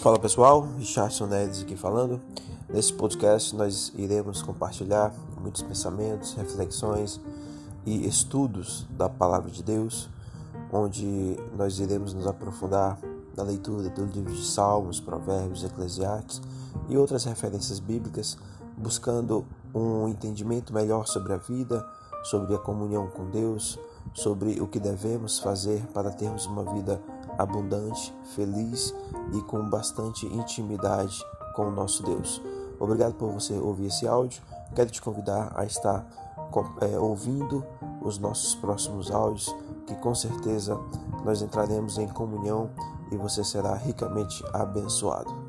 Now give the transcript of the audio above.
Fala pessoal, Richardson Nedes aqui falando. Nesse podcast nós iremos compartilhar muitos pensamentos, reflexões e estudos da Palavra de Deus, onde nós iremos nos aprofundar na leitura do livro de Salmos, Provérbios, Eclesiastes e outras referências bíblicas, buscando um entendimento melhor sobre a vida, sobre a comunhão com Deus, sobre o que devemos fazer para termos uma vida abundante, feliz e com bastante intimidade com o nosso Deus. Obrigado por você ouvir esse áudio. Quero te convidar a estar é, ouvindo os nossos próximos áudios, que com certeza nós entraremos em comunhão e você será ricamente abençoado.